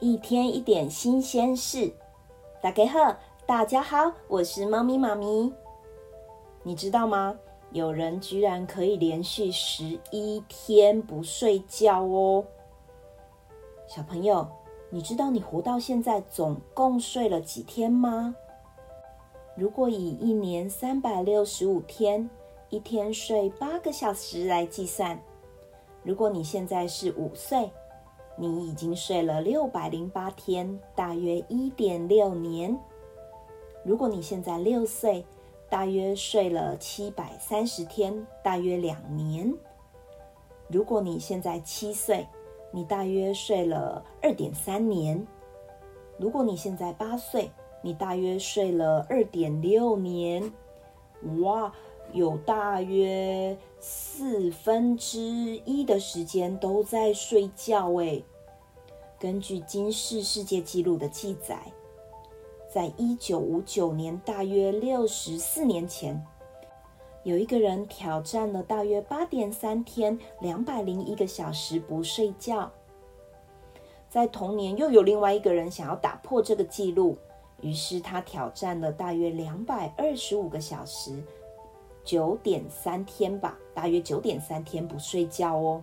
一天一点新鲜事，大家好，大家好，我是猫咪妈咪。你知道吗？有人居然可以连续十一天不睡觉哦。小朋友，你知道你活到现在总共睡了几天吗？如果以一年三百六十五天，一天睡八个小时来计算，如果你现在是五岁，你已经睡了六百零八天，大约一点六年。如果你现在六岁，大约睡了七百三十天，大约两年。如果你现在七岁，你大约睡了二点三年。如果你现在八岁，你大约睡了二点六年。哇，有大约四分之一的时间都在睡觉诶。根据今世世界纪录的记载，在一九五九年，大约六十四年前，有一个人挑战了大约八点三天，两百零一个小时不睡觉。在同年，又有另外一个人想要打破这个纪录，于是他挑战了大约两百二十五个小时，九点三天吧，大约九点三天不睡觉哦。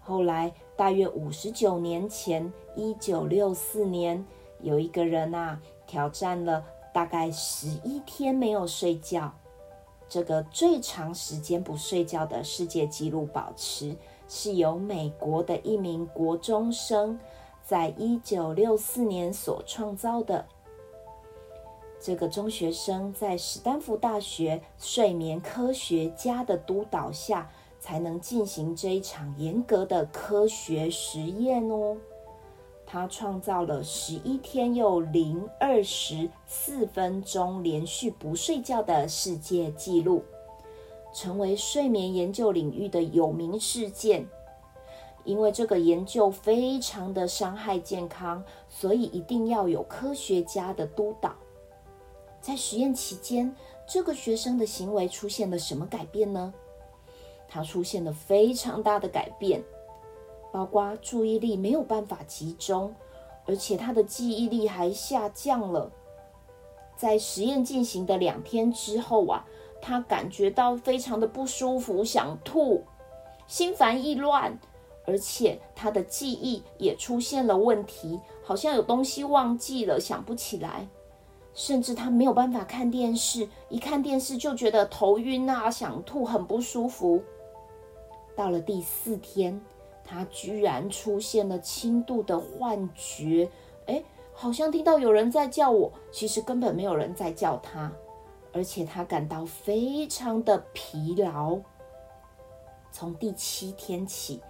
后来，大约五十九年前，一九六四年，有一个人啊，挑战了大概十一天没有睡觉。这个最长时间不睡觉的世界纪录保持，是由美国的一名国中生在一九六四年所创造的。这个中学生在史丹福大学睡眠科学家的督导下，才能进行这一场严格的科学实验哦。他创造了十一天又零二十四分钟连续不睡觉的世界纪录，成为睡眠研究领域的有名事件。因为这个研究非常的伤害健康，所以一定要有科学家的督导。在实验期间，这个学生的行为出现了什么改变呢？他出现了非常大的改变，包括注意力没有办法集中，而且他的记忆力还下降了。在实验进行的两天之后啊，他感觉到非常的不舒服，想吐，心烦意乱，而且他的记忆也出现了问题，好像有东西忘记了，想不起来，甚至他没有办法看电视，一看电视就觉得头晕啊，想吐，很不舒服。到了第四天，他居然出现了轻度的幻觉，诶，好像听到有人在叫我，其实根本没有人在叫他，而且他感到非常的疲劳。从第七天起，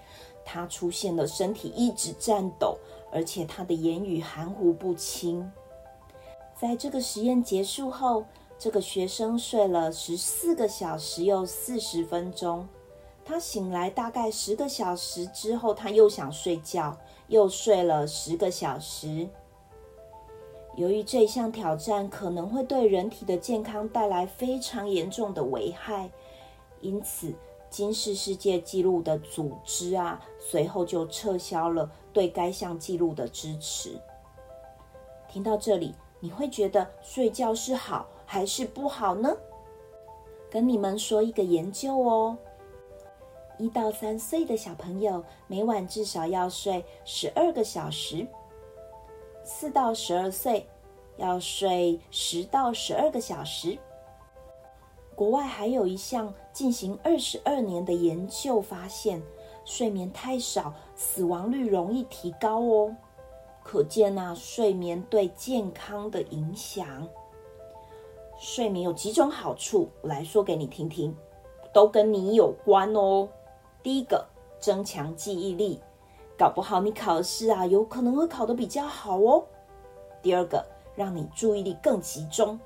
他出现了身体一直颤抖，而且他的言语含糊不清。在这个实验结束后，这个学生睡了十四个小时又四十分钟。他醒来大概十个小时之后，他又想睡觉，又睡了十个小时。由于这项挑战可能会对人体的健康带来非常严重的危害，因此金氏世界纪录的组织啊，随后就撤销了对该项纪录的支持。听到这里，你会觉得睡觉是好还是不好呢？跟你们说一个研究哦。一到三岁的小朋友每晚至少要睡十二个小时，四到十二岁要睡十到十二个小时。国外还有一项进行二十二年的研究发现，睡眠太少，死亡率容易提高哦。可见啊，睡眠对健康的影响。睡眠有几种好处，我来说给你听听，都跟你有关哦。第一个，增强记忆力，搞不好你考试啊，有可能会考得比较好哦。第二个，让你注意力更集中，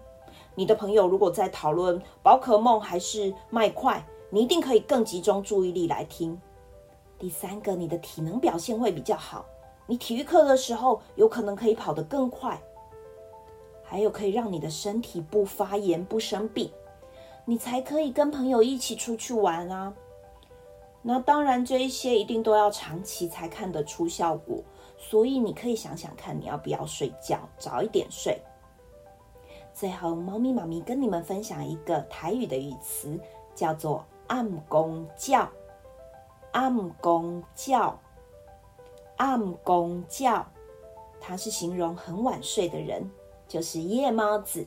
你的朋友如果在讨论宝可梦还是麦块，你一定可以更集中注意力来听。第三个，你的体能表现会比较好，你体育课的时候有可能可以跑得更快，还有可以让你的身体不发炎不生病，你才可以跟朋友一起出去玩啊。那当然，这一些一定都要长期才看得出效果，所以你可以想想看，你要不要睡觉，早一点睡。最后，猫咪妈咪跟你们分享一个台语的语词，叫做“暗公叫”。暗公叫，暗公叫，它是形容很晚睡的人，就是夜猫子。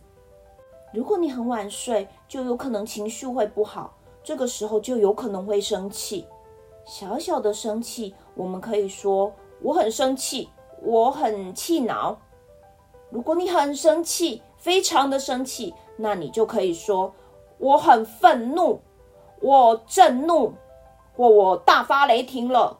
如果你很晚睡，就有可能情绪会不好，这个时候就有可能会生气。小小的生气，我们可以说我很生气，我很气恼。如果你很生气，非常的生气，那你就可以说我很愤怒，我震怒。或我大发雷霆了。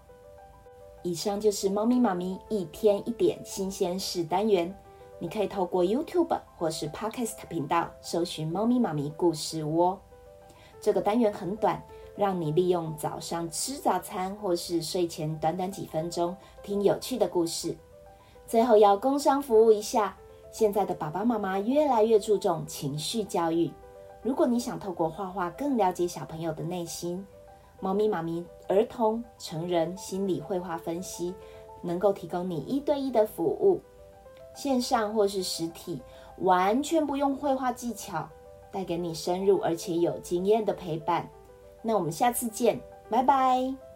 以上就是猫咪妈咪一天一点新鲜事单元。你可以透过 YouTube 或是 Podcast 频道搜寻“猫咪妈咪故事窝”。这个单元很短，让你利用早上吃早餐或是睡前短短几分钟听有趣的故事。最后要工商服务一下，现在的爸爸妈妈越来越注重情绪教育。如果你想透过画画更了解小朋友的内心，猫咪妈咪儿童、成人心理绘画分析，能够提供你一对一的服务，线上或是实体，完全不用绘画技巧，带给你深入而且有经验的陪伴。那我们下次见，拜拜。